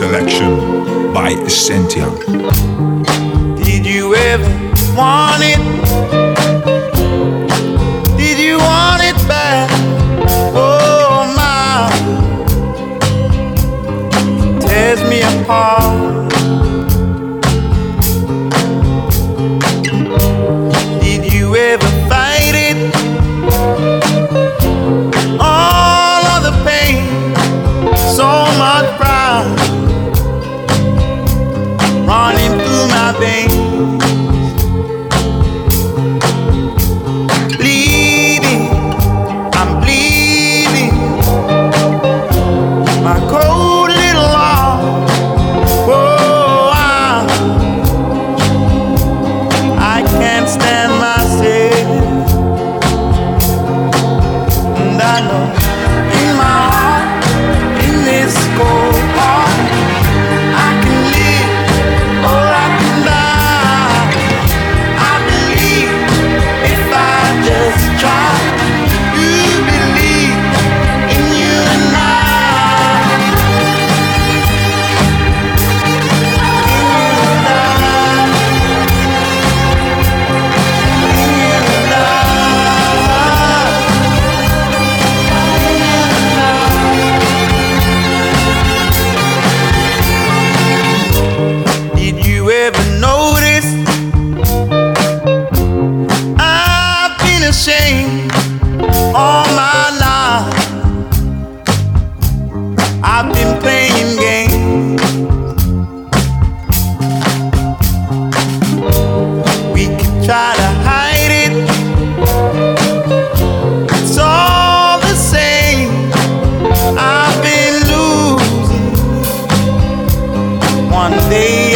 Selection by Essentia. Did you ever want it? heart.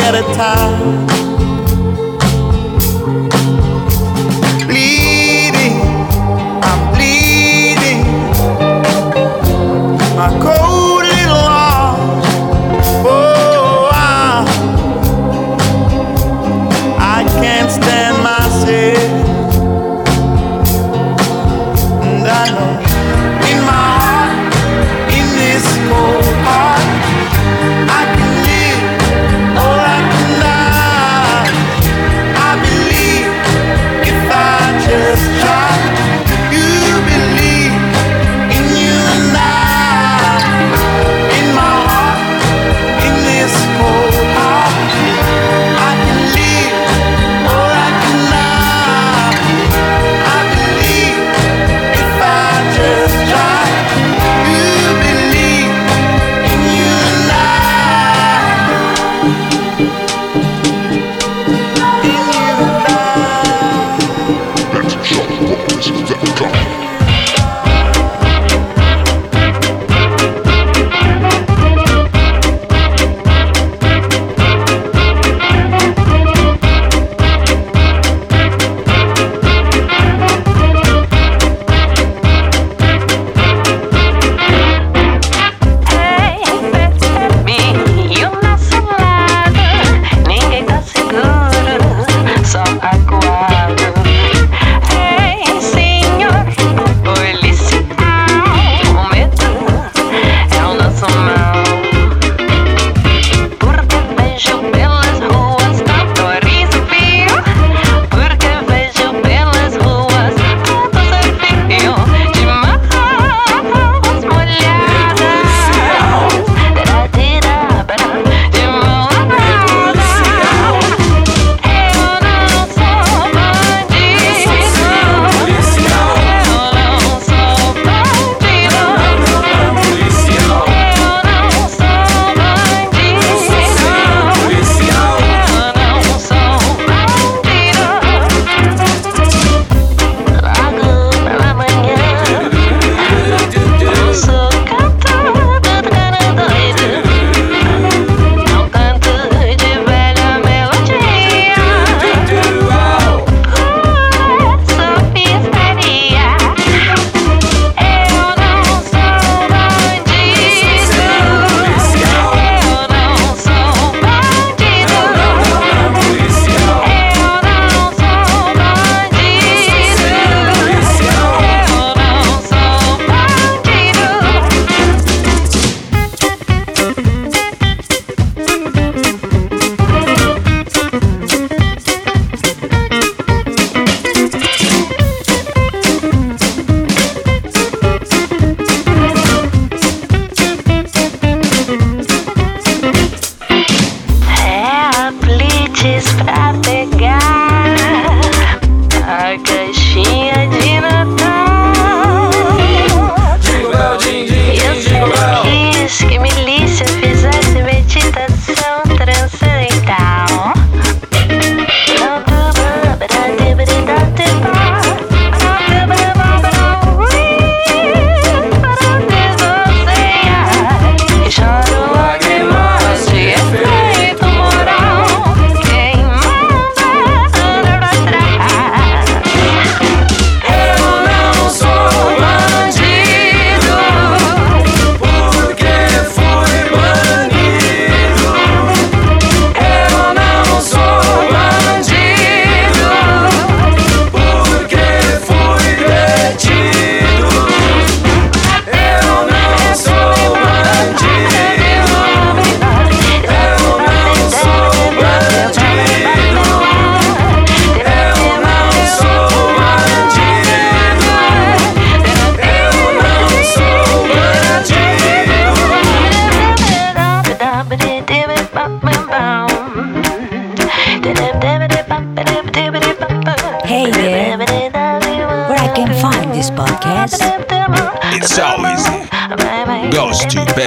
at a time.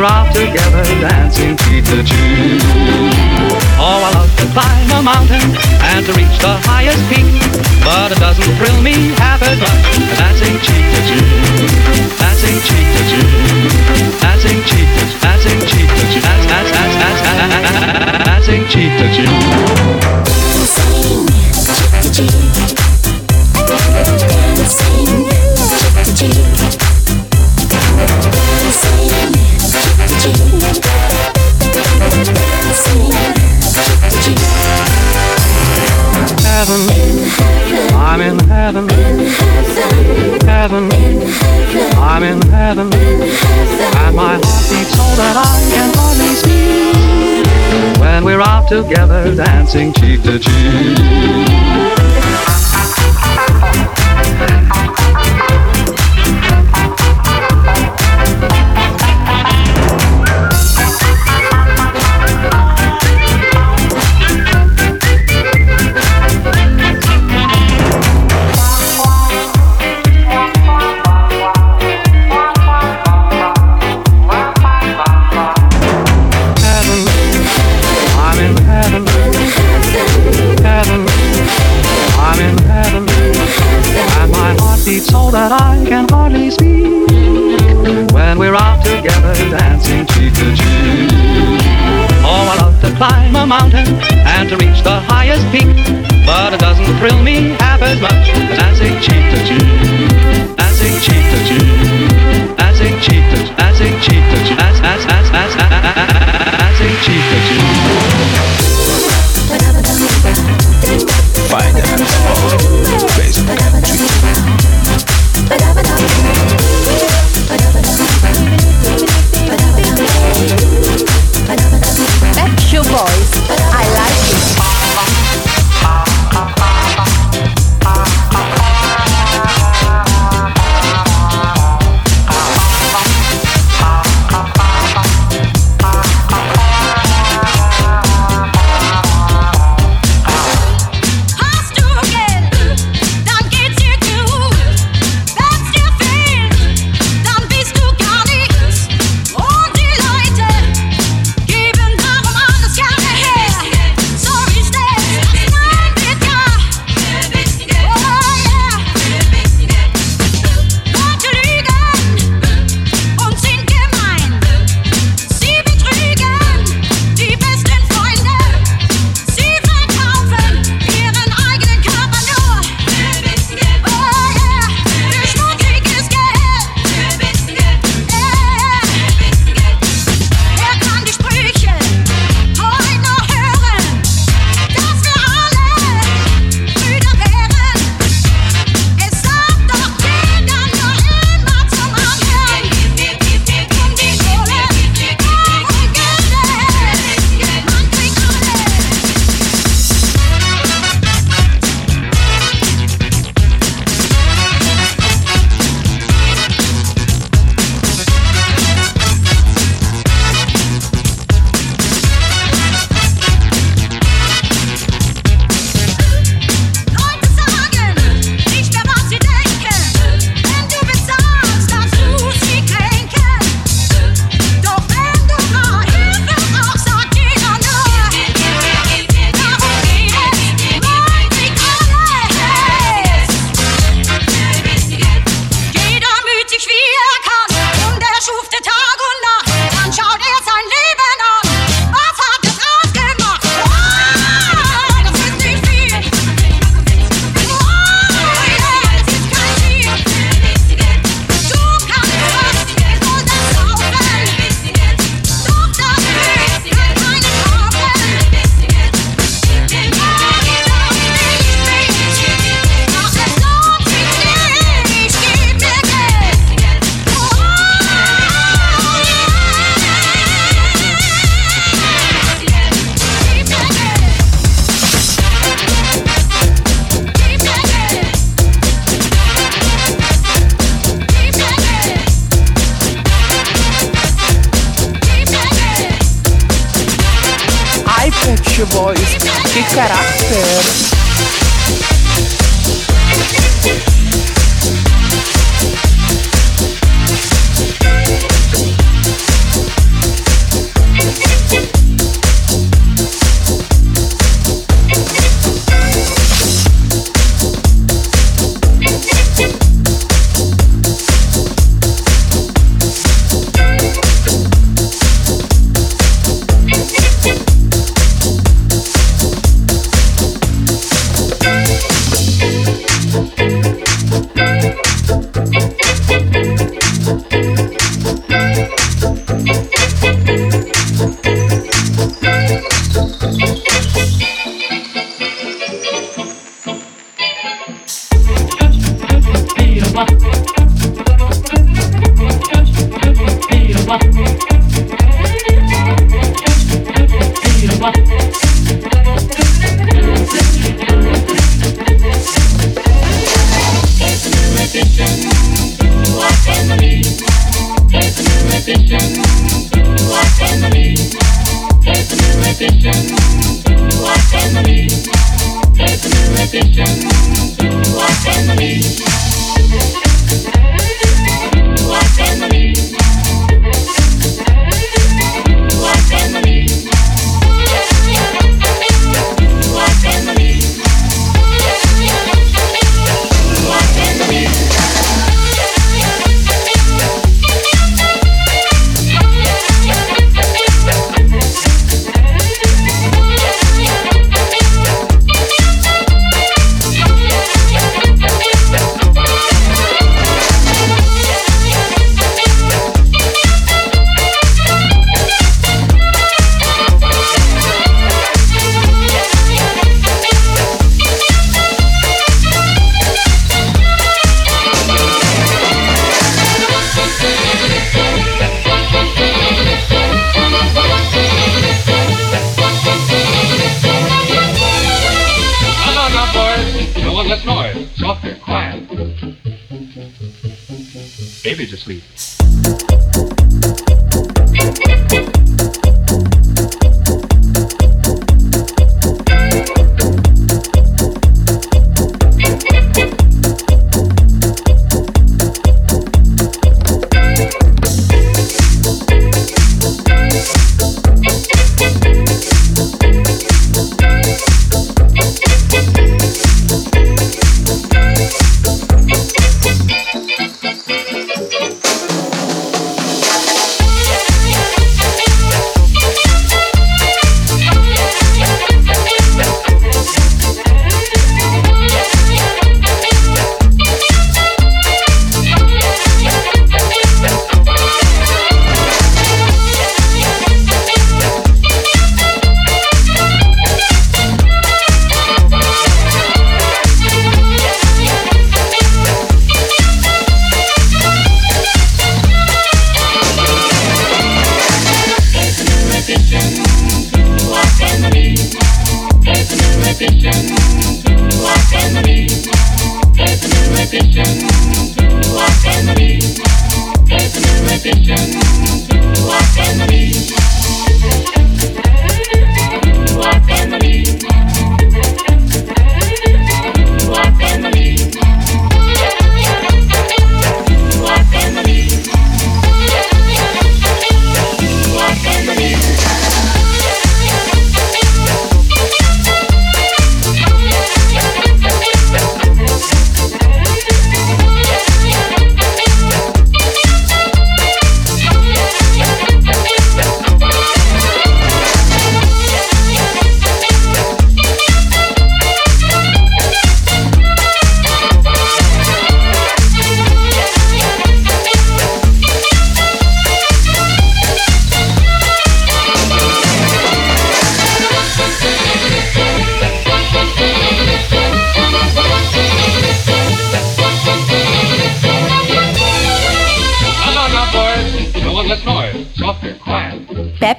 We're out together dancing cheek to cheek. Oh, I love to climb a mountain and to reach the highest peak. But it doesn't thrill me half as much dancing cheek to cheek. Dancing cheek to cheek. Dancing cheek to dancing cheek to cheek. Dancing cheek to cheek. Together dancing cheek to cheek. Bye.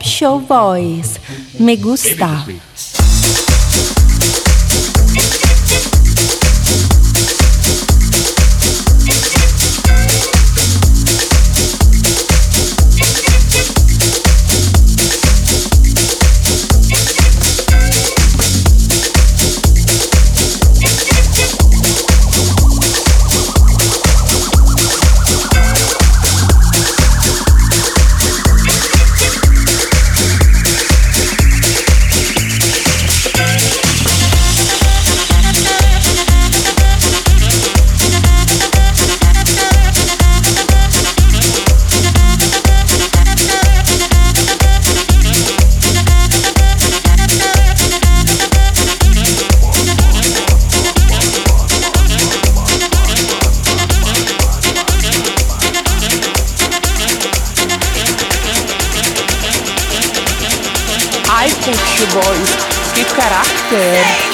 Show Voice. Me gusta. good.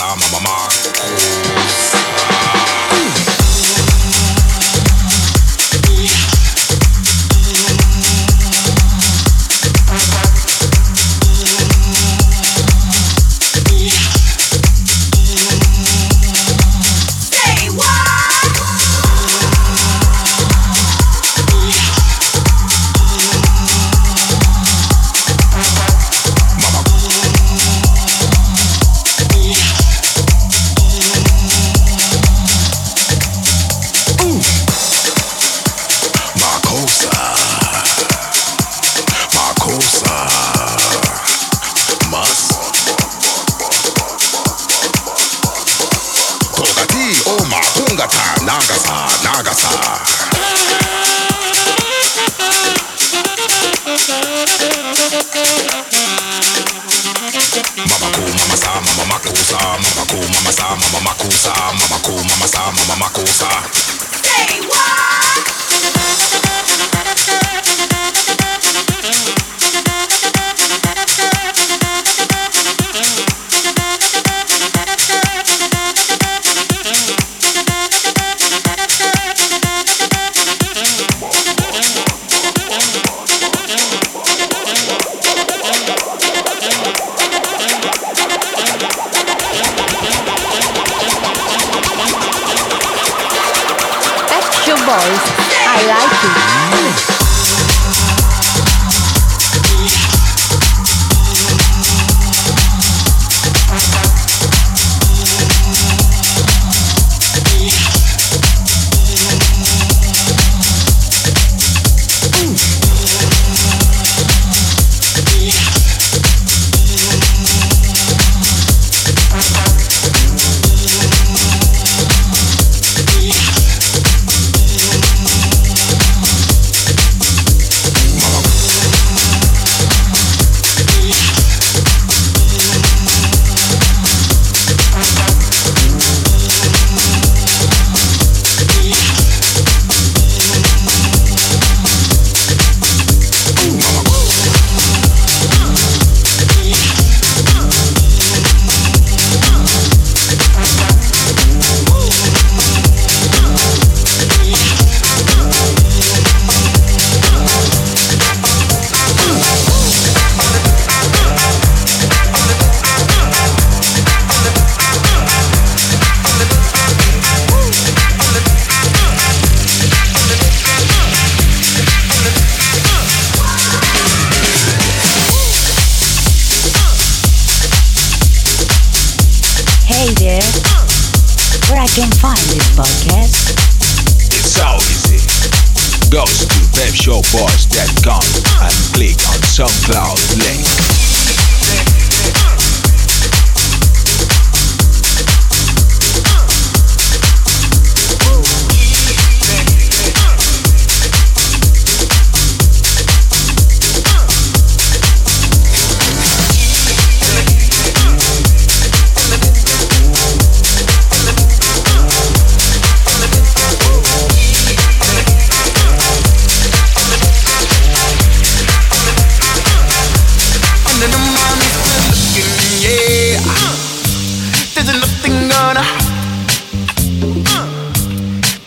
I'm a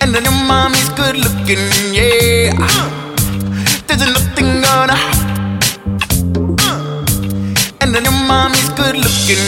And then the mommy's good looking, yeah. There's nothing gonna. And then the mommy's good looking,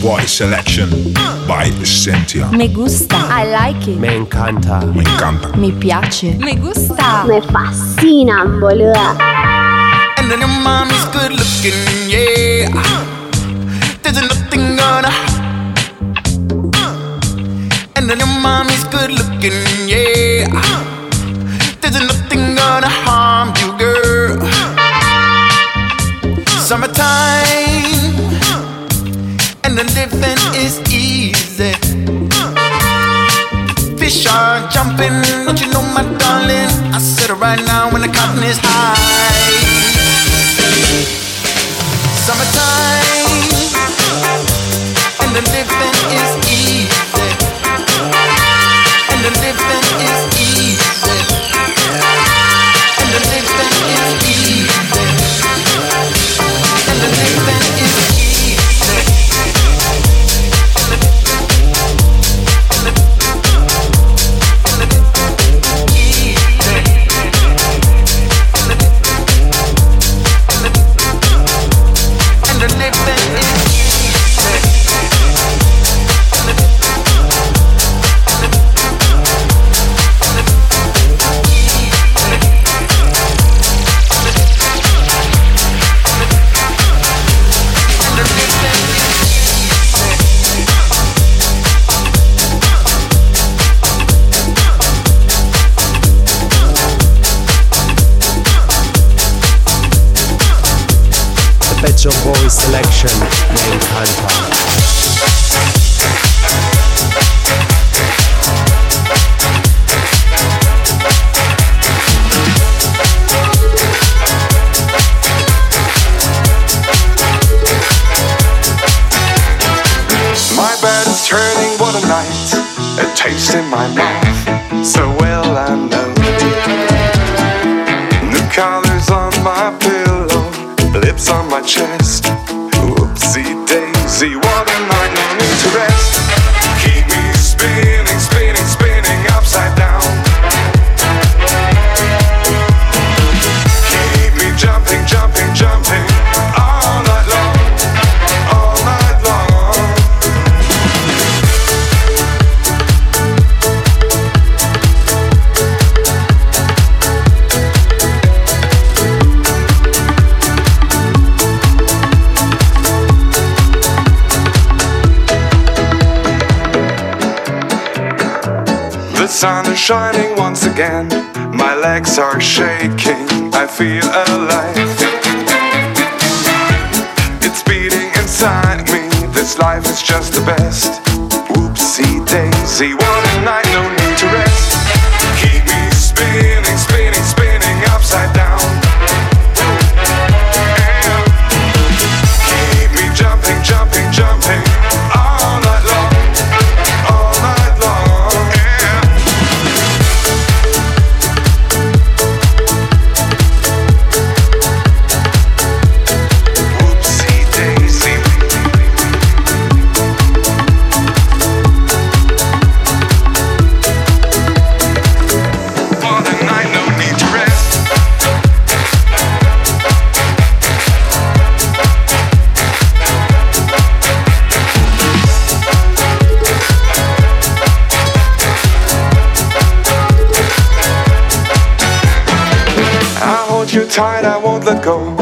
Pep Show Boy Selection by Essentia Me gusta. I like it. Me encanta. Me encanta Mi piace. Me gusta. Me fascinan, boluda. And then your mommy's good looking, yeah. There's nothing gonna. And then your mommy's good looking, yeah. There's nothing gonna harm you, girl. Summertime, and the living is easy. Fish are jumping, don't you know, my darling? I said it right now when the cotton is high. Session. Shining once again. My legs are shaking, I feel alive. It's beating inside me, this life is just the best. Whoopsie daisy, tight, I won't let go.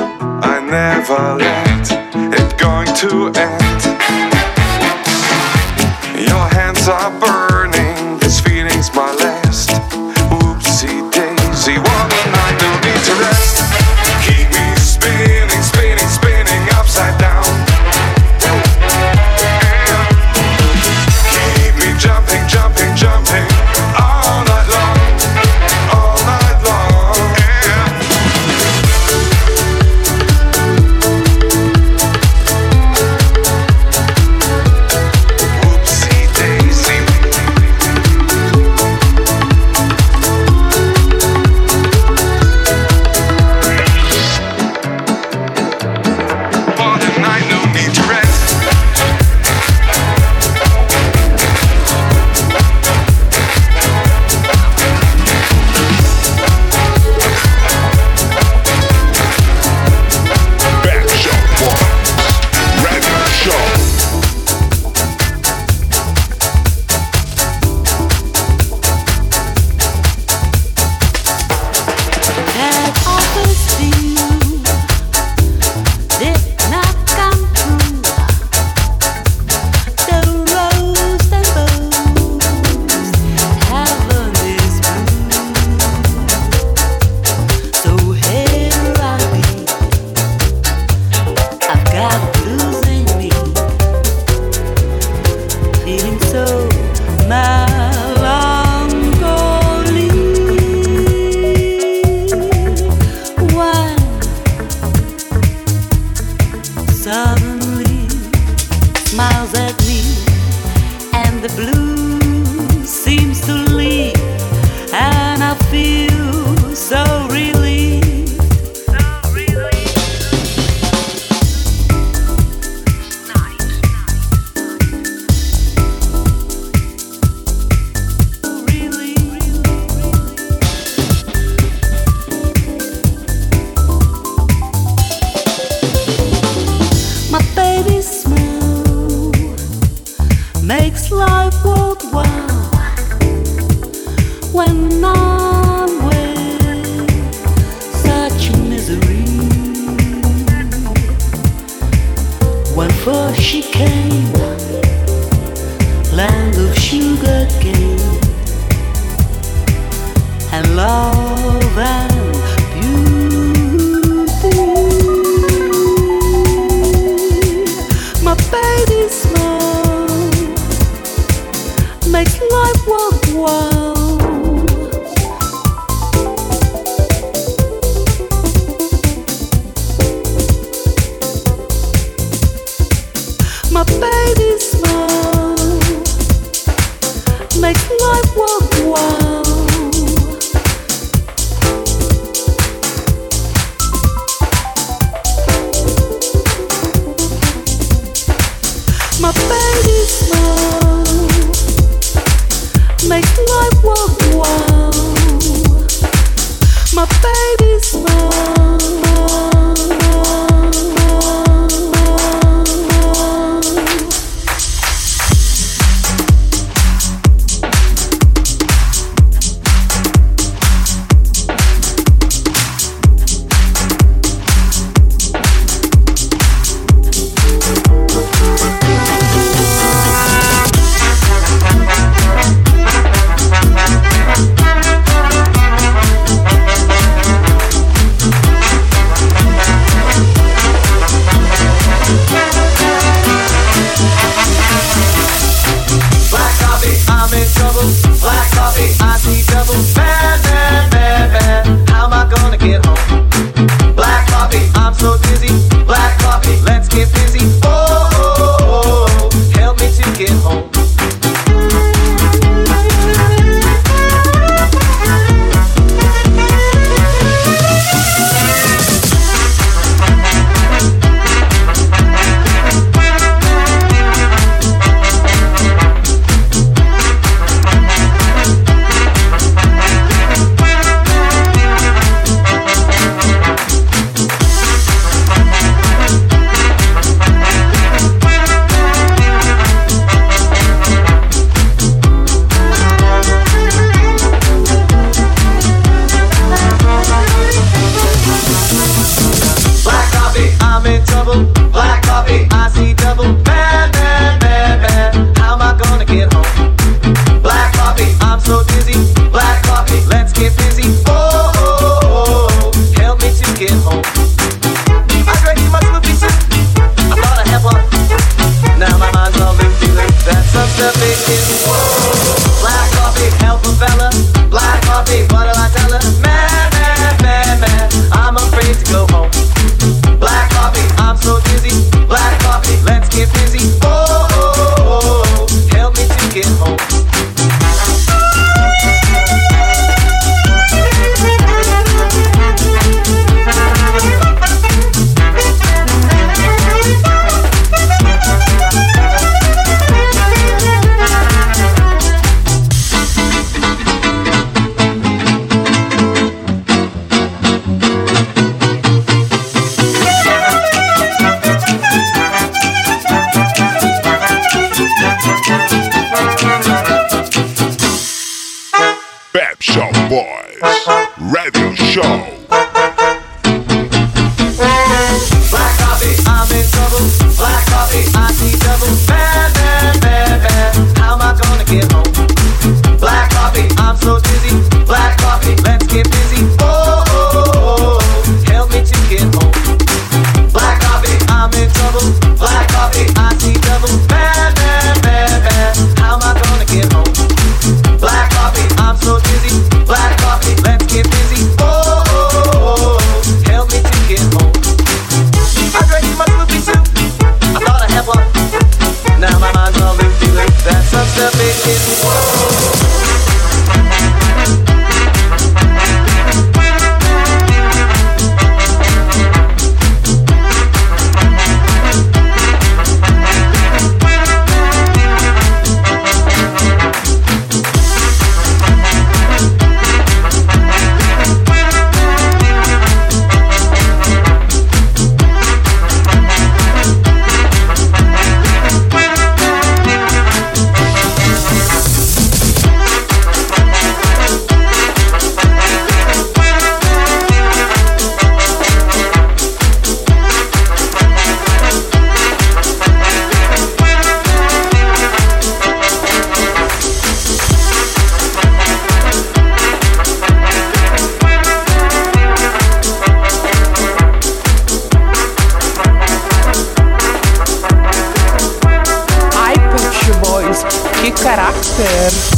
Que caráter!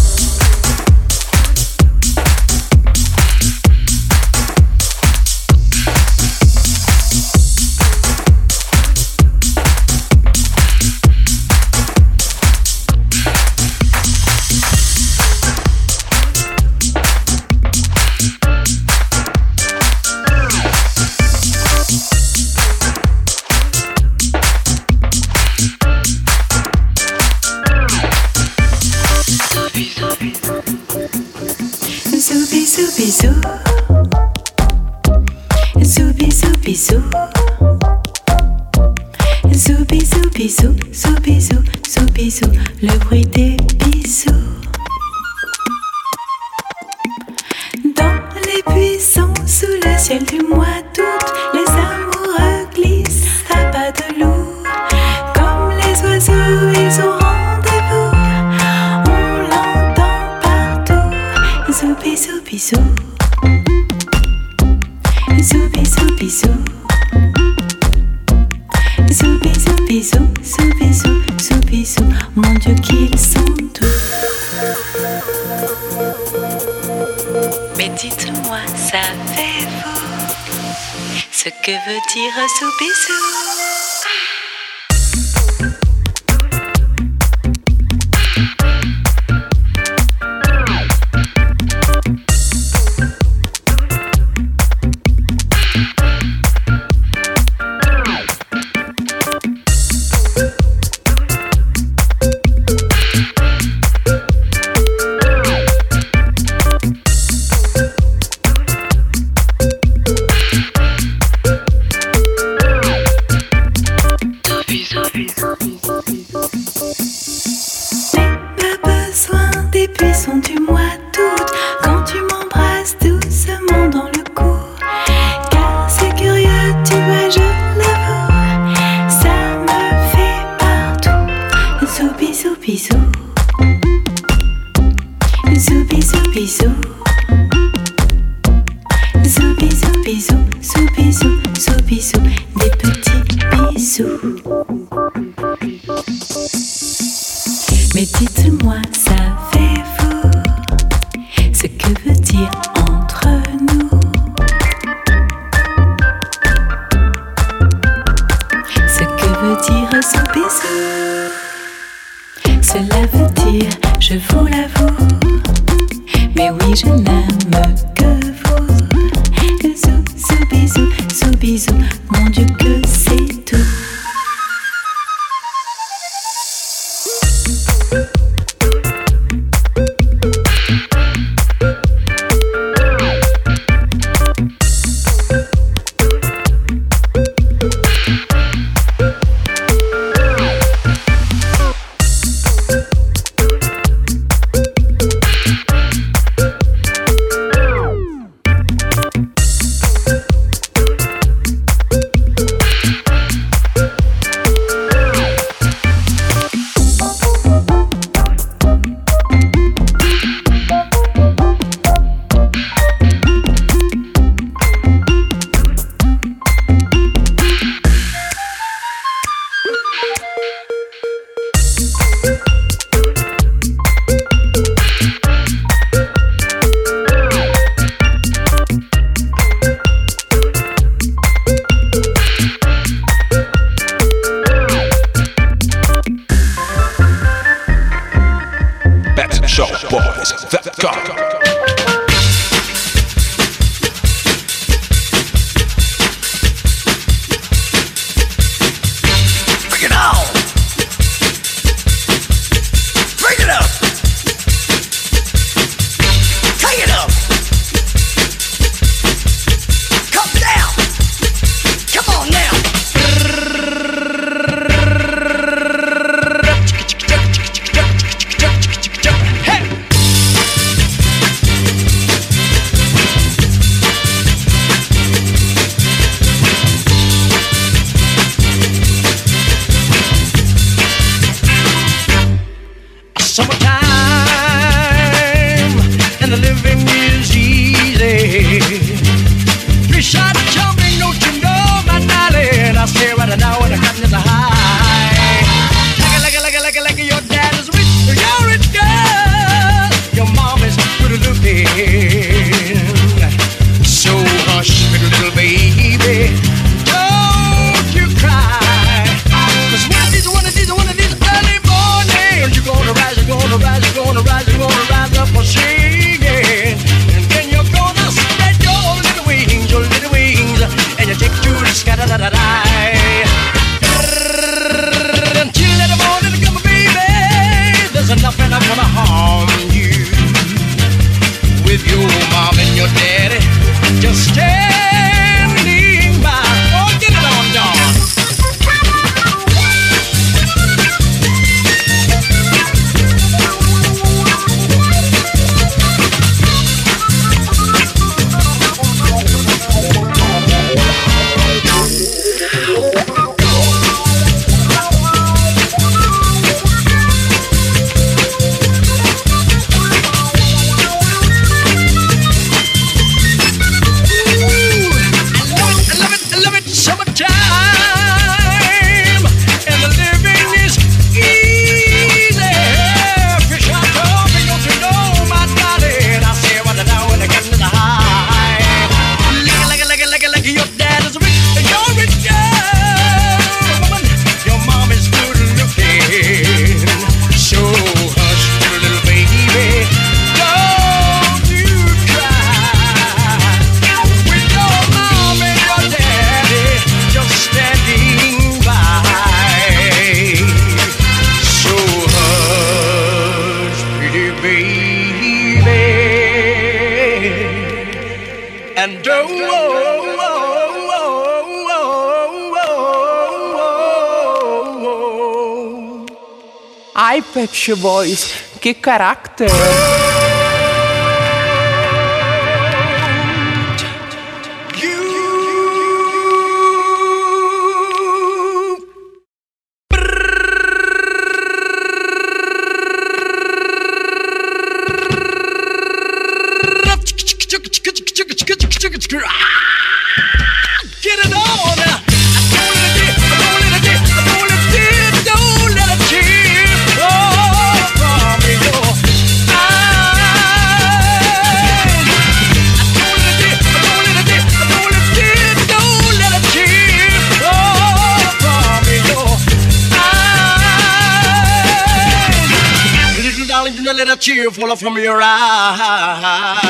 You're Que carácter! little tear fall from your eye.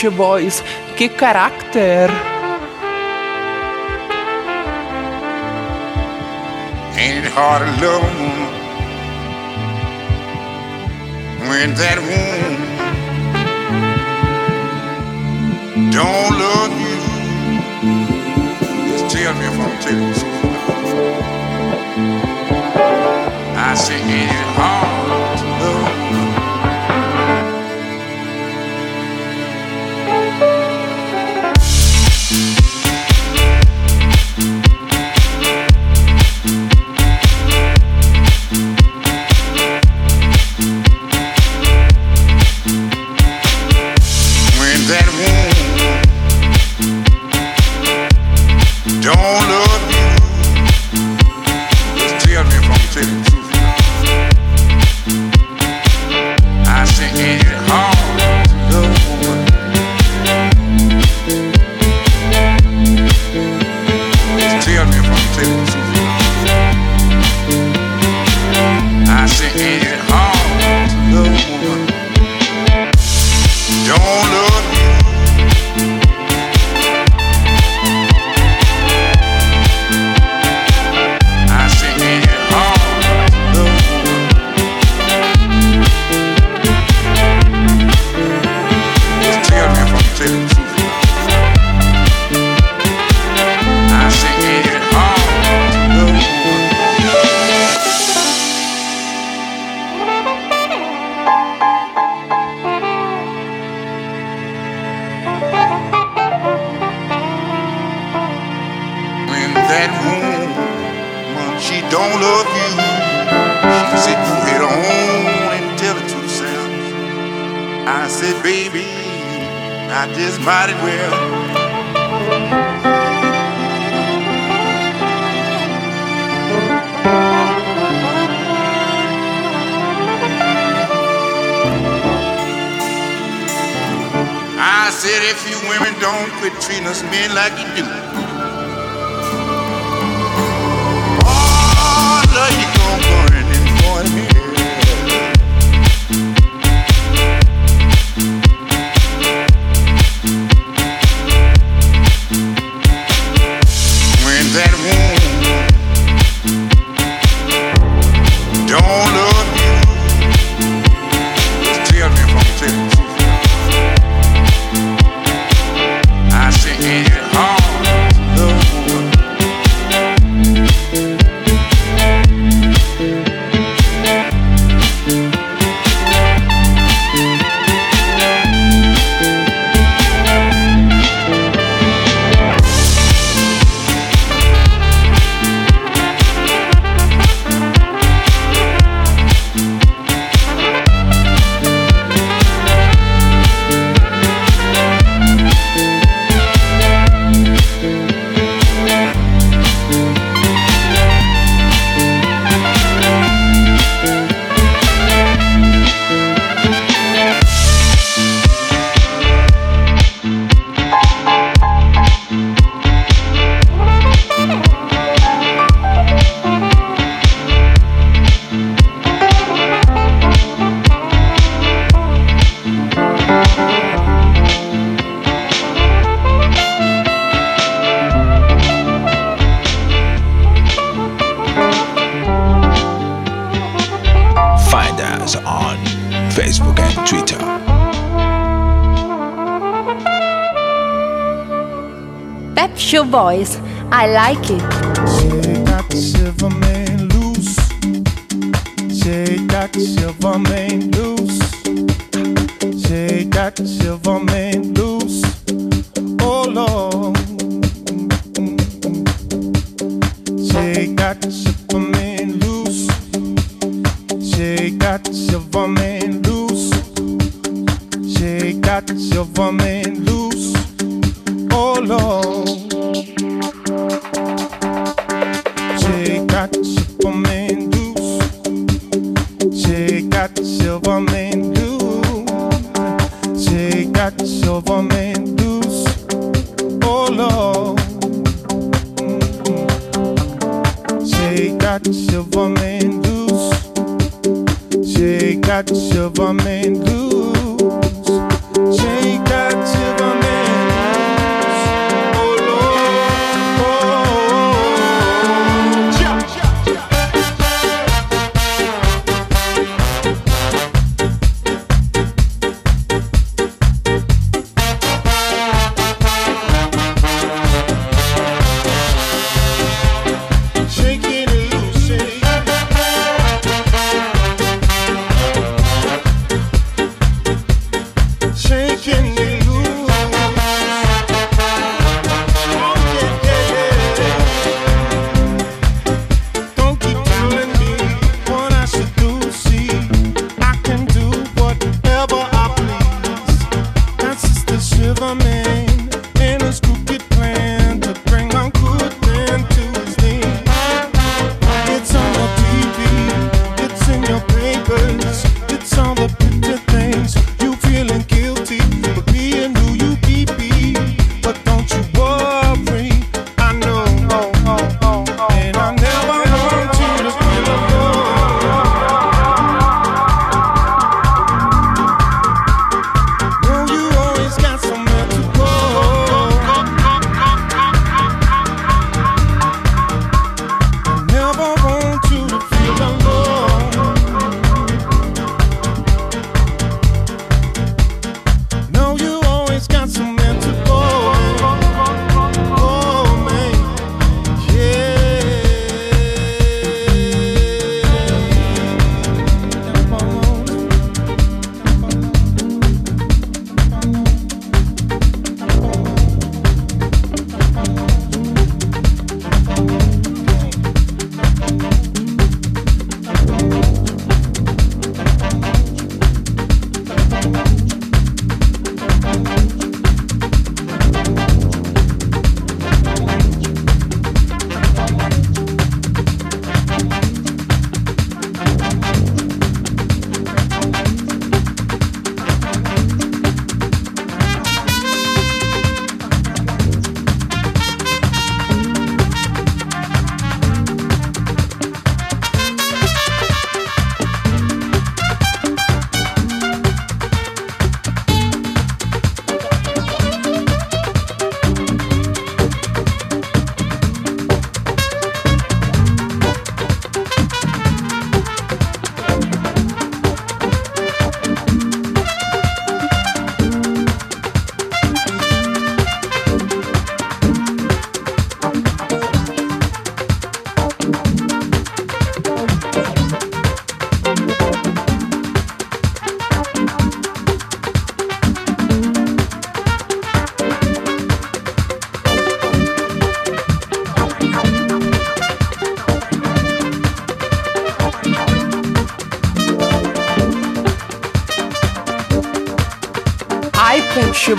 Beach Boys. ¡Qué carácter! Ain't it hard to love a woman when that woman don't love you? Just tell me if I'm telling you something. I say, ain't it hard? that silver man, ooh. Shake that silver man.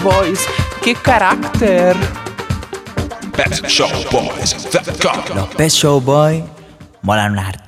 Boys, qué carácter. Pep's Show Boys, the car. Los Pep's Show Boy molan una harta.